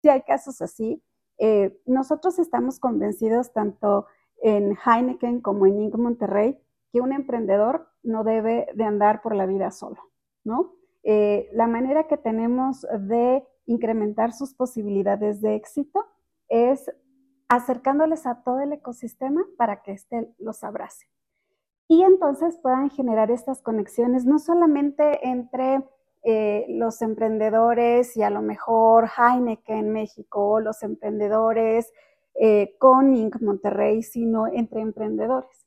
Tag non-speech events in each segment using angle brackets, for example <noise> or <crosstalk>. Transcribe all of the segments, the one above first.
sí hay casos así. Eh, nosotros estamos convencidos tanto en Heineken como en Inc. Monterrey que un emprendedor no debe de andar por la vida solo, ¿no? Eh, la manera que tenemos de incrementar sus posibilidades de éxito es acercándoles a todo el ecosistema para que éste los abrace. Y entonces puedan generar estas conexiones no solamente entre eh, los emprendedores y a lo mejor Heineken en México, los emprendedores eh. Monterrey, sino entre emprendedores.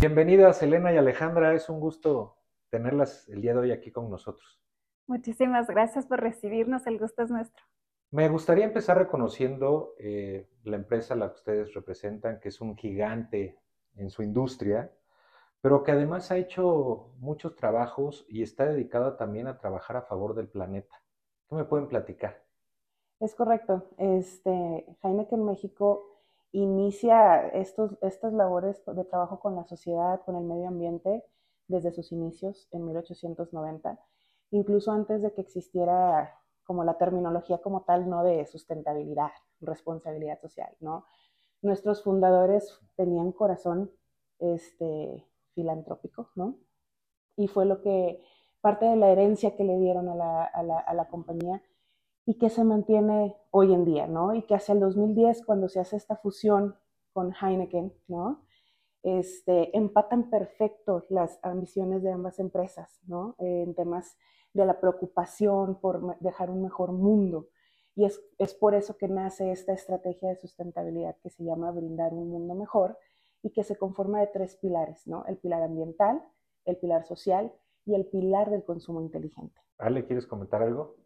Bienvenidas Elena y Alejandra, es un gusto tenerlas el día de hoy aquí con nosotros. Muchísimas gracias por recibirnos, el gusto es nuestro. Me gustaría empezar reconociendo eh, la empresa a la que ustedes representan, que es un gigante en su industria, pero que además ha hecho muchos trabajos y está dedicada también a trabajar a favor del planeta. ¿Qué me pueden platicar? Es correcto. Este, Heineken México inicia estos, estas labores de trabajo con la sociedad, con el medio ambiente, desde sus inicios en 1890, incluso antes de que existiera como la terminología como tal, no de sustentabilidad, responsabilidad social, ¿no? Nuestros fundadores tenían corazón este, filantrópico, ¿no? Y fue lo que, parte de la herencia que le dieron a la, a la, a la compañía y que se mantiene hoy en día, ¿no? Y que hacia el 2010, cuando se hace esta fusión con Heineken, ¿no? Este, empatan perfecto las ambiciones de ambas empresas, ¿no? en temas de la preocupación por dejar un mejor mundo. Y es, es por eso que nace esta estrategia de sustentabilidad que se llama brindar un mundo mejor y que se conforma de tres pilares, ¿no? El pilar ambiental, el pilar social y el pilar del consumo inteligente. Ale, ¿quieres comentar algo?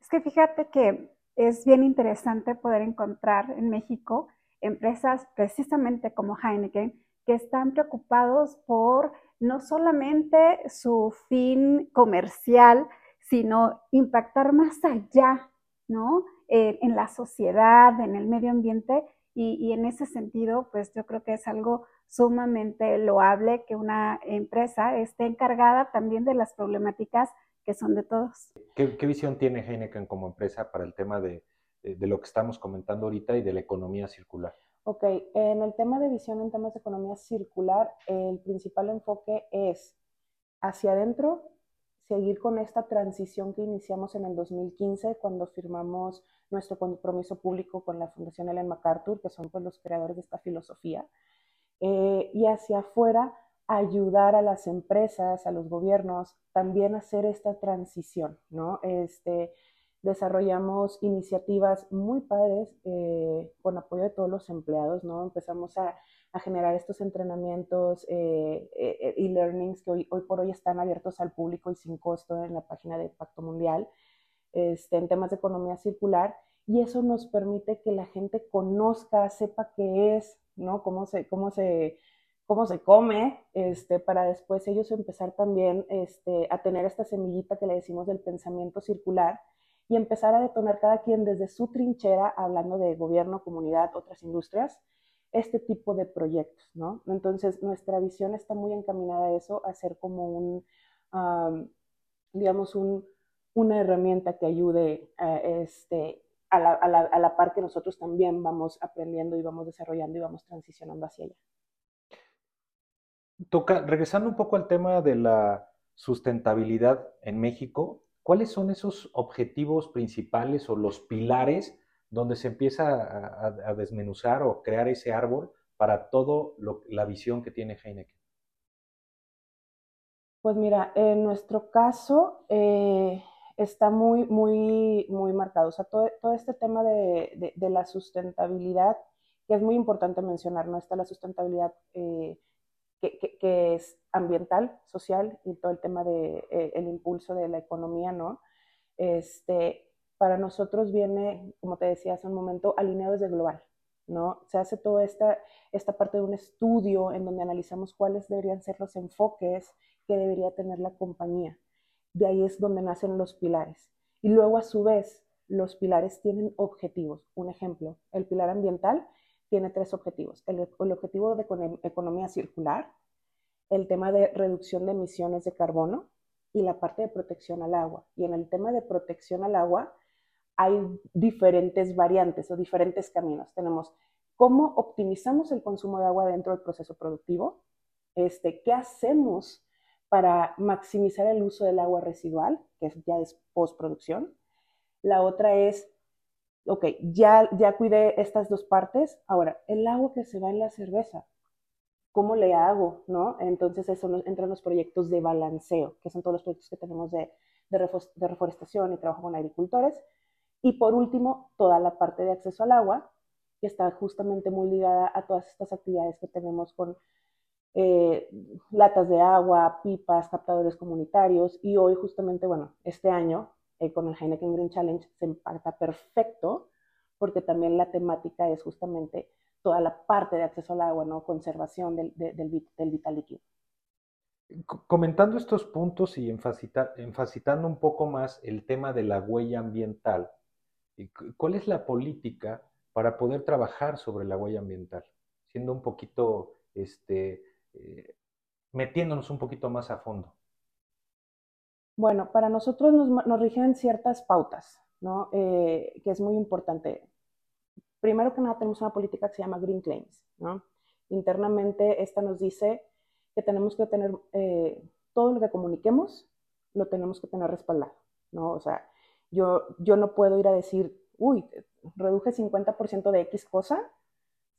Es que fíjate que es bien interesante poder encontrar en México empresas precisamente como Heineken que están preocupados por no solamente su fin comercial, sino impactar más allá, ¿no? Eh, en la sociedad, en el medio ambiente, y, en ese sentido, pues yo creo que es algo sumamente loable que una empresa esté encargada también de las problemáticas que son de todos. ¿Qué, visión tiene Heineken como empresa para el tema de, de, lo que estamos comentando ahorita y de la economía circular? Ok, en el tema de visión en temas de economía circular, el principal enfoque es hacia adentro, seguir con esta transición que iniciamos en el 2015 cuando firmamos nuestro compromiso público con la Fundación Ellen MacArthur, que son pues, los creadores de esta filosofía, eh, y hacia afuera ayudar a las empresas, a los gobiernos, también hacer esta transición, ¿no? Este, desarrollamos iniciativas muy padres eh, con apoyo de todos los empleados, ¿no? Empezamos a, generar estos entrenamientos eh, eh, e-learnings que hoy, hoy, por hoy están abiertos al público y sin costo en la página de Pacto Mundial, este, en temas de economía circular, y eso nos permite que la gente conozca, sepa qué es, ¿no? Cómo se, cómo se cómo se come, este, para después ellos empezar también este, a tener esta semillita que le decimos del pensamiento circular y empezar a detonar cada quien desde su trinchera, hablando de gobierno, comunidad, otras industrias, este tipo de proyectos, ¿no? Entonces, nuestra visión está muy encaminada a eso, a ser como un, digamos, un, una herramienta que ayude a, este, a la, a, la, a la par que nosotros también vamos aprendiendo y vamos desarrollando y vamos transicionando hacia allá. Toca, regresando un poco al tema de la sustentabilidad en México, ¿cuáles son esos objetivos principales o los pilares donde se empieza a, desmenuzar o crear ese árbol para todo la visión que tiene Heineken? Pues mira, en nuestro caso eh, está muy, muy, muy marcado. O sea, todo, este tema de, la sustentabilidad, que es muy importante mencionar, ¿no? Está la sustentabilidad eh, que, es ambiental, social y todo el tema del de, eh, impulso de la economía, ¿no? Este, para nosotros viene, como te decía hace un momento, alineado desde global, ¿no? Se hace toda esta, esta parte de un estudio en donde analizamos cuáles deberían ser los enfoques que debería tener la compañía. De ahí es donde nacen los pilares. Y luego, a su vez, los pilares tienen objetivos. Un ejemplo, el pilar ambiental tiene tres objetivos. El, objetivo de economía circular, el tema de reducción de emisiones de carbono y la parte de protección al agua. Y en el tema de protección al agua hay diferentes variantes o diferentes caminos. Tenemos cómo optimizamos el consumo de agua dentro del proceso productivo, este, qué hacemos para maximizar el uso del agua residual, que ya es postproducción. La otra es, ok, ya, ya cuidé estas dos partes, ahora, el agua que se va en la cerveza, ¿cómo le hago? ¿no? Entonces eso entran los proyectos de balanceo, que son todos los proyectos que tenemos de, de reforestación y trabajo con agricultores. Y por último, toda la parte de acceso al agua, que está justamente muy ligada a todas estas actividades que tenemos con eh, latas de agua, pipas, captadores comunitarios y hoy justamente, bueno, este año eh, con el Heineken Green Challenge se impacta perfecto porque también la temática es justamente toda la parte de acceso al agua, ¿no? Conservación del, del, vital líquido. Comentando estos puntos y enfacitando un poco más el tema de la huella ambiental, ¿cuál es la política para poder trabajar sobre la huella ambiental? Siendo un poquito este, eh, metiéndonos un poquito más a fondo? Bueno, para nosotros nos, rigen ciertas pautas, ¿no? Eh, que es muy importante. Primero que nada, tenemos una política que se llama Green Claims, ¿no? Internamente, esta nos dice que tenemos que tener eh, todo lo que comuniquemos, lo tenemos que tener respaldado, ¿no? O sea, yo, yo no puedo ir a decir, uy, reduje 50% de X cosa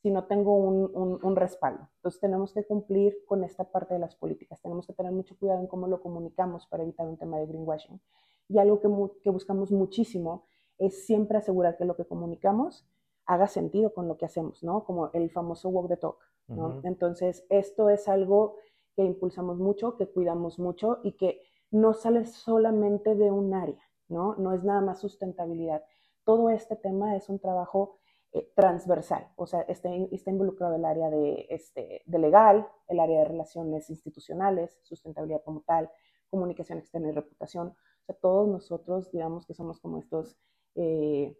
si no tengo un, respaldo. Entonces tenemos que cumplir con esta parte de las políticas, tenemos que tener mucho cuidado en cómo lo comunicamos para evitar un tema de greenwashing. Y algo que, buscamos muchísimo es siempre asegurar que lo que comunicamos haga sentido con lo que hacemos, ¿no? Como el famoso walk the talk, ¿no? Entonces, esto es algo que impulsamos mucho, que cuidamos mucho y que no sale solamente de un área, ¿no? No es nada más sustentabilidad. Todo este tema es un trabajo eh, transversal, o sea, está, está, involucrado el área de, este, de legal, el área de relaciones institucionales, sustentabilidad como tal, comunicación externa y reputación. O sea, todos nosotros, digamos que somos como estos eh,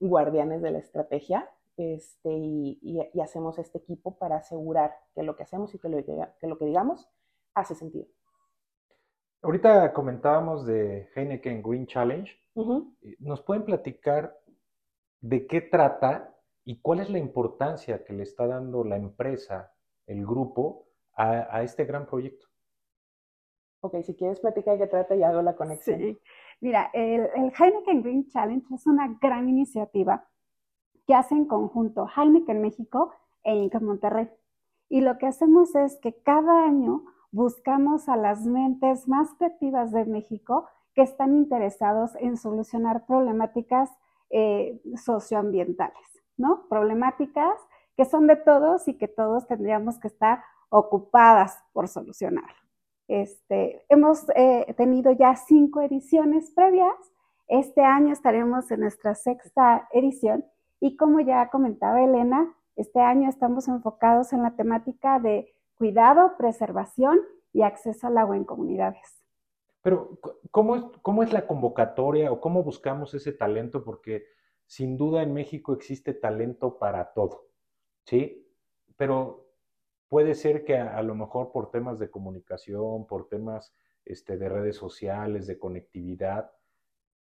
guardianes de la estrategia este, y, y, hacemos este equipo para asegurar que lo que hacemos y que lo que, lo que digamos hace sentido. Ahorita comentábamos de Heineken Green Challenge. ¿Nos pueden platicar de qué trata y cuál es la importancia que le está dando la empresa, el grupo, a, este gran proyecto. Ok, si quieres platicar de qué trata y hago la conexión. Sí. Mira, el, el, Heineken Green Challenge es una gran iniciativa que hace en conjunto Heineken México e Inca Monterrey. Y lo que hacemos es que cada año buscamos a las mentes más creativas de México que están interesados en solucionar problemáticas eh, socioambientales, ¿no? Problemáticas que son de todos y que todos tendríamos que estar ocupadas por solucionar. Este, hemos eh, tenido ya cinco ediciones previas. Este año estaremos en nuestra sexta edición y como ya comentaba Elena, este año estamos enfocados en la temática de cuidado, preservación y acceso al agua en comunidades. Pero, ¿cómo es, ¿cómo es la convocatoria o cómo buscamos ese talento? Porque sin duda en México existe talento para todo, ¿sí? Pero puede ser que a, lo mejor por temas de comunicación, por temas este, de redes sociales, de conectividad,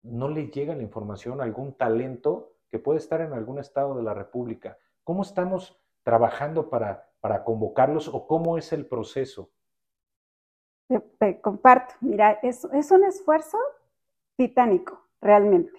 no le llega la información a algún talento que puede estar en algún estado de la República. ¿Cómo estamos trabajando para, para convocarlos o cómo es el proceso? Te, comparto, mira, es, es un esfuerzo titánico, realmente.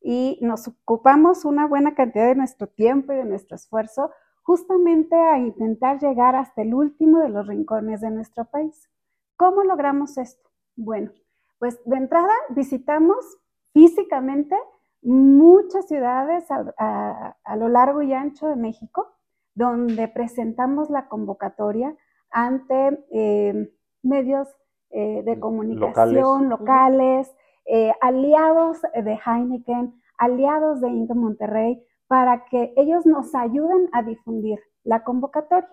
Y nos ocupamos una buena cantidad de nuestro tiempo y de nuestro esfuerzo justamente a intentar llegar hasta el último de los rincones de nuestro país. ¿Cómo logramos esto? Bueno, pues de entrada visitamos físicamente muchas ciudades a, lo largo y ancho de México, donde presentamos la convocatoria ante eh, medios eh, de comunicación locales, eh, aliados de Heineken, aliados de Inca Monterrey, para que ellos nos ayuden a difundir la convocatoria.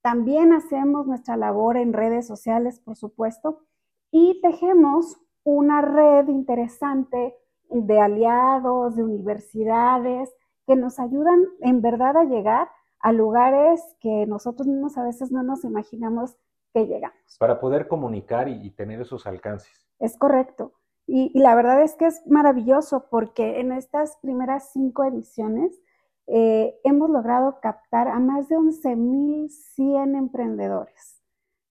También hacemos nuestra labor en redes sociales, por supuesto, y tejemos una red interesante de aliados, de universidades, que nos ayudan en verdad a llegar a lugares que nosotros mismos a veces no nos imaginamos que llegamos. Para poder comunicar y, tener esos alcances. Es correcto. Y, la verdad es que es maravilloso porque en estas primeras cinco ediciones eh, hemos logrado captar a más de 11.100 emprendedores.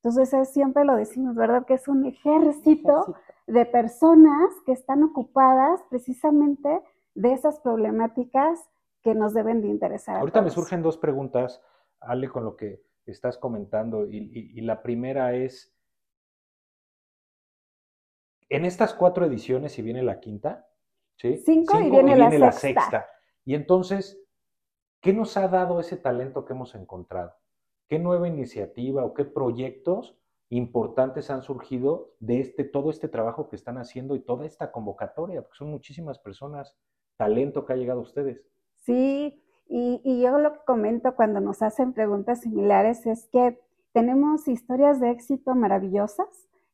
Entonces, siempre lo decimos, ¿verdad? Que es un ejército, de personas que están ocupadas precisamente de esas problemáticas que nos deben de interesar. Ahorita me surgen dos preguntas, Ale, con lo que estás comentando. Y, la primera es, en estas cuatro ediciones, si viene la quinta, ¿sí? Cinco, y viene, la, sexta. Y entonces, ¿qué nos ha dado ese talento que hemos encontrado? ¿Qué nueva iniciativa o qué proyectos importantes han surgido de este, todo este trabajo que están haciendo y toda esta convocatoria? Porque son muchísimas personas, talento que ha llegado a ustedes. Sí, y, yo lo que comento cuando nos hacen preguntas similares es que tenemos historias de éxito maravillosas,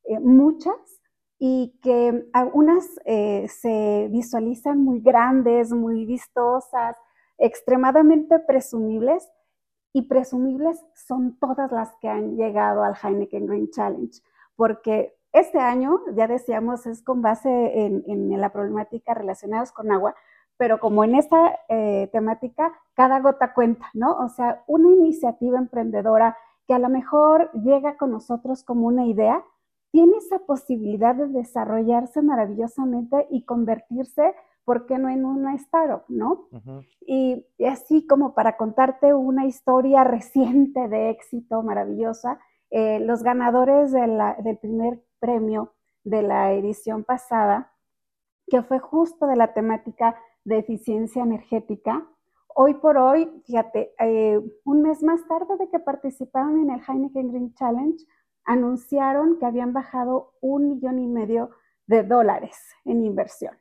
eh, muchas, y que algunas eh, se visualizan muy grandes, muy vistosas, extremadamente presumibles, y presumibles son todas las que han llegado al Heineken Green Challenge, porque este año, ya decíamos, es con base en, la problemática relacionadas con agua, pero como en esta eh, temática, cada gota cuenta, ¿no? O sea, una iniciativa emprendedora que a lo mejor llega con nosotros como una idea, tiene esa posibilidad de desarrollarse maravillosamente y convertirse ¿por qué no en una startup, no? y, así como para contarte una historia reciente de éxito maravillosa, eh, los ganadores del primer premio de la edición pasada, que fue justo de la temática de eficiencia energética, hoy por hoy, fíjate, eh, un mes más tarde de que participaron en el Heineken Green Challenge, anunciaron que habían bajado un millón y medio de dólares en inversión.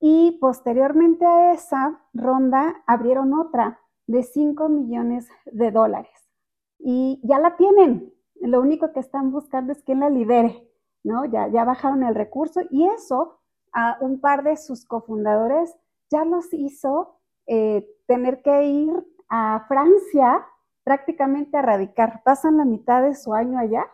Y posteriormente a esa ronda abrieron otra de 5 millones de dólares. Y ya la tienen. Lo único que están buscando es quién la lidere, ¿no? Ya, ya bajaron el recurso y eso a un par de sus cofundadores ya los hizo eh, tener que ir a Francia prácticamente a radicar. Pasan la mitad de su año allá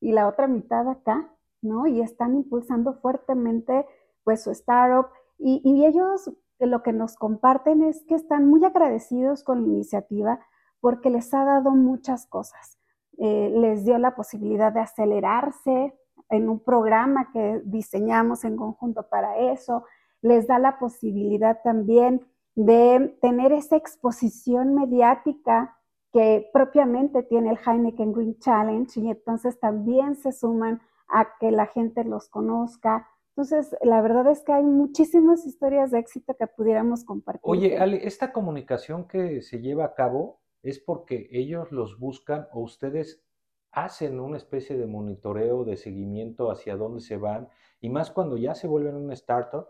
y la otra mitad acá, ¿no? Y están impulsando fuertemente pues su startup y, ellos lo que nos comparten es que están muy agradecidos con la iniciativa porque les ha dado muchas cosas. Eh, les dio la posibilidad de acelerarse en un programa que diseñamos en conjunto para eso. Les da la posibilidad también de tener esa exposición mediática que propiamente tiene el Heineken Green Challenge y entonces también se suman a que la gente los conozca, entonces, la verdad es que hay muchísimas historias de éxito que pudiéramos compartir. Oye, Ale, esta comunicación que se lleva a cabo es porque ellos los buscan o ustedes hacen una especie de monitoreo, de seguimiento hacia dónde se van, y más cuando ya se vuelven una startup,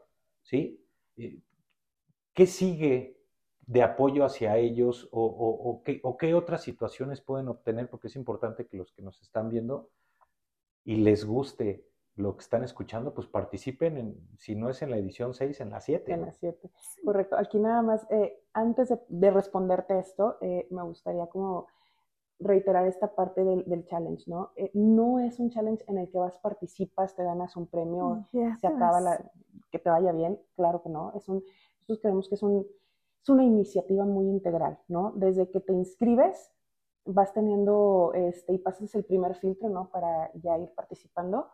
¿sí? Eh, ¿Qué sigue de apoyo hacia ellos o, qué, o qué otras situaciones pueden obtener? Porque es importante que los que nos están viendo y les guste lo que están escuchando, pues participen, en, si no es en la edición 6, en la 7. En la 7, correcto. Aquí nada más, eh, antes de, responderte esto, eh, me gustaría como reiterar esta parte del, challenge, ¿no? Eh, no es un challenge en el que vas, participas, te ganas un premio, se acaba la, que te vaya bien, claro que no. Es un, nosotros creemos que es, un, es una iniciativa muy integral, ¿no? Desde que te inscribes, vas teniendo, este, y pasas el primer filtro, ¿no? Para ya ir participando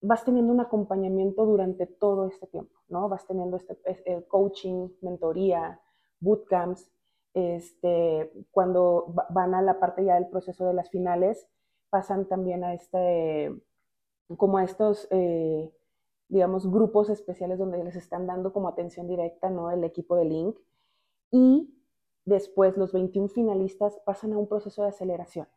vas teniendo un acompañamiento durante todo este tiempo, ¿no? Vas teniendo este, coaching, mentoría, bootcamps, este, cuando van a la parte ya del proceso de las finales, pasan también a este, como a estos, eh, digamos, grupos especiales donde les están dando como atención directa, ¿no? El equipo de Link. Y después los 21 finalistas pasan a un proceso de aceleración,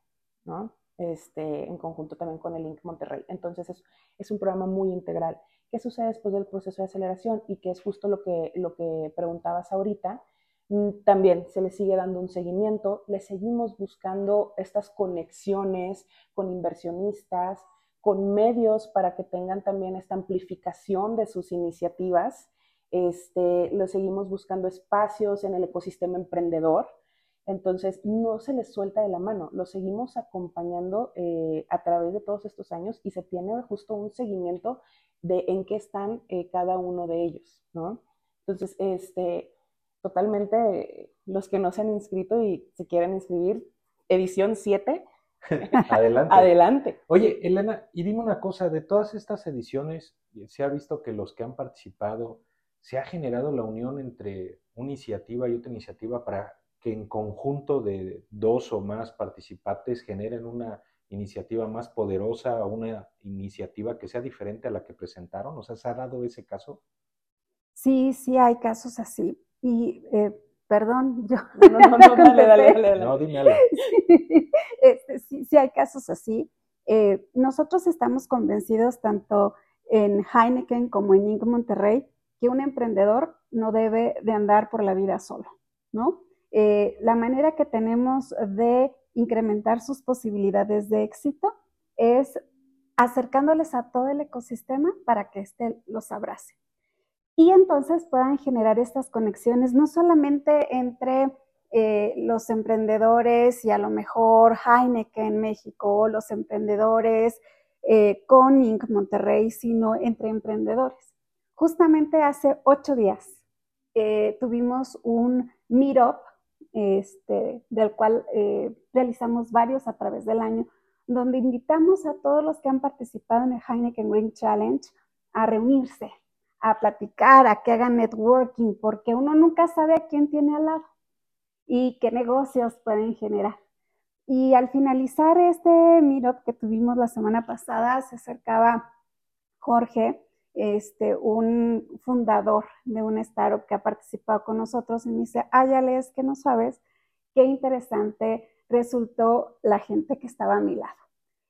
¿no? este, en conjunto también con el Link Monterrey. Entonces es, es, un programa muy integral. ¿Qué sucede después del proceso de aceleración? Y que es justo lo que, lo que preguntabas ahorita. Mm, también se le sigue dando un seguimiento, le seguimos buscando estas conexiones con inversionistas, con medios para que tengan también esta amplificación de sus iniciativas. este, lo seguimos buscando espacios en el ecosistema emprendedor. Entonces, no se les suelta de la mano, lo seguimos acompañando eh, a través de todos estos años y se tiene justo un seguimiento de en qué están eh, cada uno de ellos, ¿no? Entonces, este, totalmente, los que no se han inscrito y se quieren inscribir, edición 7, <laughs> Adelante. adelante. Oye, Elena, y dime una cosa, de todas estas ediciones, se ha visto que los que han participado, se ha generado la unión entre una iniciativa y otra iniciativa para que en conjunto de dos o más participantes generen una iniciativa más poderosa o una iniciativa que sea diferente a la que presentaron? ¿O sea, ¿se ha dado ese caso? Sí, sí hay casos así. Y eh, perdón, yo. No, no, no, <laughs> dale, dale, dale, <laughs> No, dime algo. Sí, este, sí, sí hay casos así. Eh, nosotros estamos convencidos tanto en Heineken como en Inc. Monterrey que un emprendedor no debe de andar por la vida solo, ¿no? Eh, la manera que tenemos de incrementar sus posibilidades de éxito es acercándoles a todo el ecosistema para que éste los abrace. Y entonces puedan generar estas conexiones no solamente entre eh, los emprendedores y a lo mejor Heineken en México los emprendedores eh, con Inc. Monterrey, sino entre emprendedores. Justamente hace ocho días eh, tuvimos un meetup este, del cual eh, realizamos varios a través del año, donde invitamos a todos los que han participado en el Heineken Green Challenge a reunirse, a platicar, a que hagan networking, porque uno nunca sabe a quién tiene al lado y qué negocios pueden generar. Y al finalizar este meetup que tuvimos la semana pasada, se acercaba Jorge, este, un fundador de una startup que ha participado con nosotros y me dice, ay, Alex, que no sabes qué interesante resultó la gente que estaba a mi lado.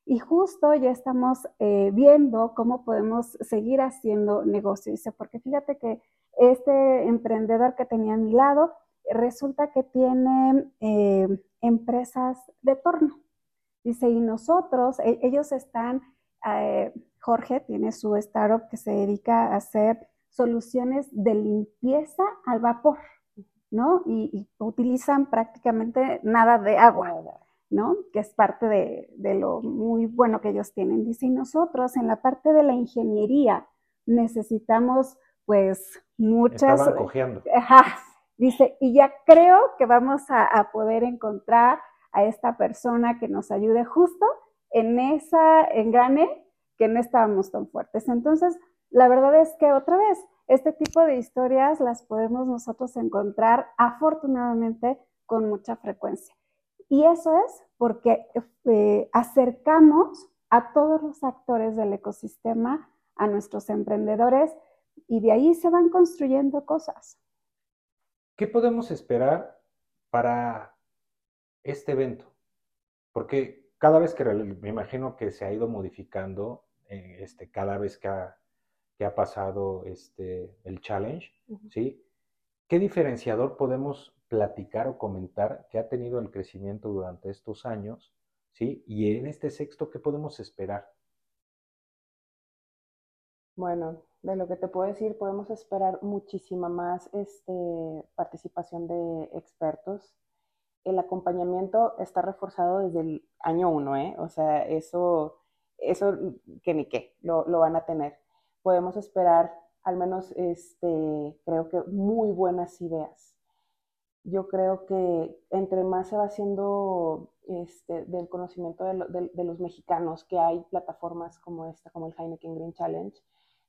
Y justo ya estamos eh, viendo cómo podemos seguir haciendo negocio. Dice, porque fíjate que este emprendedor que tenía a mi lado resulta que tiene eh, empresas de torno. Dice, y nosotros, e ellos están eh, Jorge tiene su startup que se dedica a hacer soluciones de limpieza al vapor, ¿no? Y, utilizan prácticamente nada de agua, ¿no? Que es parte de, lo muy bueno que ellos tienen. Dice, y nosotros en la parte de la ingeniería necesitamos pues muchas... Estaban cogiendo. Ajá. Dice, y ya creo que vamos a, poder encontrar a esta persona que nos ayude justo en esa engrane que no estábamos tan fuertes. Entonces, la verdad es que otra vez, este tipo de historias las podemos nosotros encontrar afortunadamente con mucha frecuencia. Y eso es porque eh, acercamos a todos los actores del ecosistema, a nuestros emprendedores, y de ahí se van construyendo cosas. ¿Qué podemos esperar para este evento? Porque cada vez que me imagino que se ha ido modificando eh, este, cada vez que ha, que ha pasado este, el challenge, ¿sí? ¿Qué diferenciador podemos platicar o comentar que ha tenido el crecimiento durante estos años, ¿sí? Y en este sexto, ¿qué podemos esperar? Bueno, de lo que te puedo decir, podemos esperar muchísima más este, participación de expertos. El acompañamiento está reforzado desde el año uno, ¿eh? O sea, eso eso que ni qué, lo, van a tener. Podemos esperar al menos, este, creo que muy buenas ideas. Yo creo que entre más se va haciendo este, del conocimiento de, los mexicanos, que hay plataformas como esta, como el Heineken Green Challenge,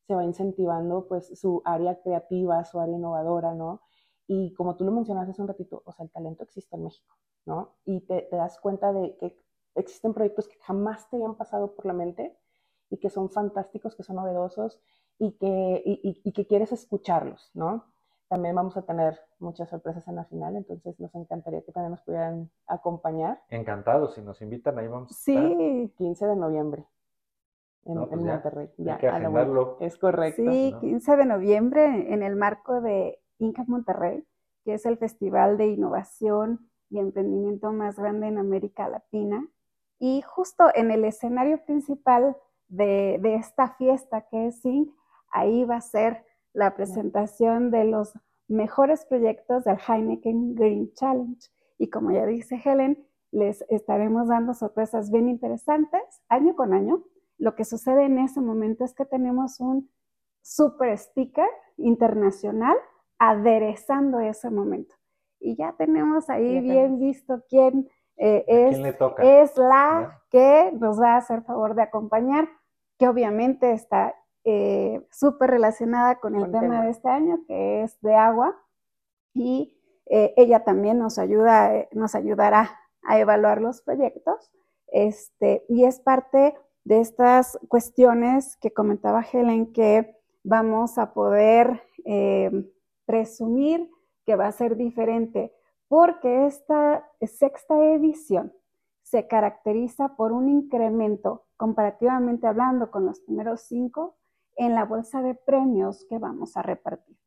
se va incentivando pues su área creativa, su área innovadora, ¿no? Y como tú lo mencionaste hace un ratito, o sea, el talento existe en México, ¿no? Y te, te das cuenta de que existen proyectos que jamás te habían pasado por la mente y que son fantásticos, que son novedosos y que, y, que quieres escucharlos, ¿no? También vamos a tener muchas sorpresas en la final, entonces nos encantaría que también nos pudieran acompañar. Encantados, si nos invitan ahí vamos. Sí, 15 de noviembre en, pues Monterrey. Ya, que agendarlo. Es correcto. Sí, 15 de noviembre en el marco de Inca Monterrey, que es el festival de innovación y emprendimiento más grande en América Latina. Y justo en el escenario principal de, esta fiesta que es Zinc, ahí va a ser la presentación de los mejores proyectos del Heineken Green Challenge. Y como ya dice Helen, les estaremos dando sorpresas bien interesantes año con año. Lo que sucede en ese momento es que tenemos un super sticker internacional aderezando ese momento. Y ya tenemos ahí bien visto quién eh, es, es la que nos va a hacer favor de acompañar, que obviamente está eh, súper relacionada con el tema, de este año, que es de agua. Y eh, ella también nos ayuda, nos ayudará a evaluar los proyectos. Este, y es parte de estas cuestiones que comentaba Helen que vamos a poder presumir que va a ser diferente porque esta sexta edición se caracteriza por un incremento, comparativamente hablando con los primeros cinco, en la bolsa de premios que vamos a repartir.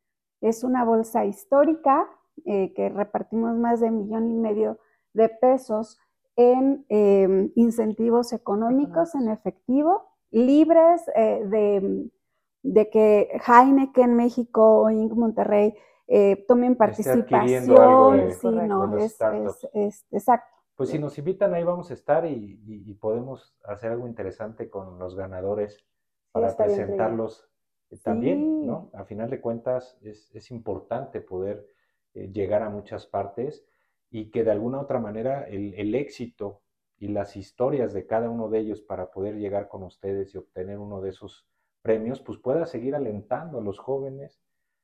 Es una bolsa histórica eh, que repartimos más de un millón y medio de pesos en em, incentivos económicos en efectivo, libres eh, de, de, que Heineken México o Inc. Monterrey eh, tomen participación. sí, no, es, exacto. Pues si nos invitan ahí vamos a estar y, podemos hacer algo interesante con los ganadores para presentarlos también, ¿no? A final de cuentas es, importante poder eh, llegar a muchas partes y que de alguna otra manera el, el, éxito y las historias de cada uno de ellos para poder llegar con ustedes y obtener uno de esos premios, pues pueda seguir alentando a los jóvenes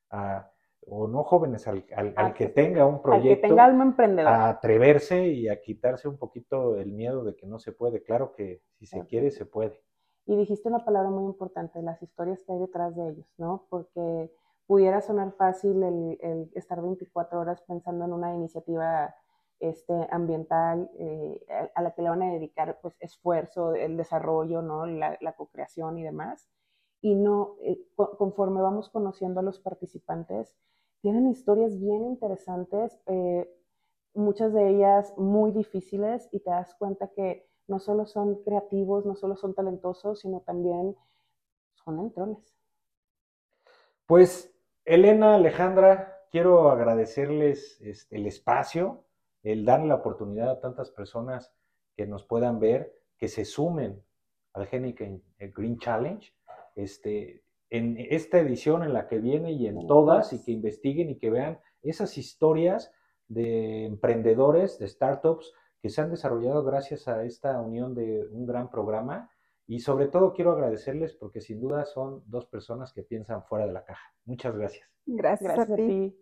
a o no jóvenes, al, que tenga un proyecto, que tenga alma emprendedora. a atreverse y a quitarse un poquito el miedo de que no se puede. Claro que si se quiere, se puede. Y dijiste una palabra muy importante, las historias que hay detrás de ellos, ¿no? Porque pudiera sonar fácil el, estar 24 horas pensando en una iniciativa este, ambiental eh, a la que le van a dedicar pues, esfuerzo, el desarrollo, ¿no? la, la co-creación y demás. Y no, eh, conforme vamos conociendo a los participantes, tienen historias bien interesantes, eh, muchas de ellas muy difíciles y te das cuenta que no solo son creativos, no solo son talentosos, sino también son entrones. Pues Elena, Alejandra, quiero agradecerles este, el espacio, el darle la oportunidad a tantas personas que nos puedan ver, que se sumen al Genic Green Challenge. Este, en esta edición, en la que viene y en todas, y que investiguen y que vean esas historias de emprendedores, de startups que se han desarrollado gracias a esta unión de un gran programa. Y sobre todo quiero agradecerles porque sin duda son dos personas que piensan fuera de la caja. Muchas gracias. Gracias, a ti.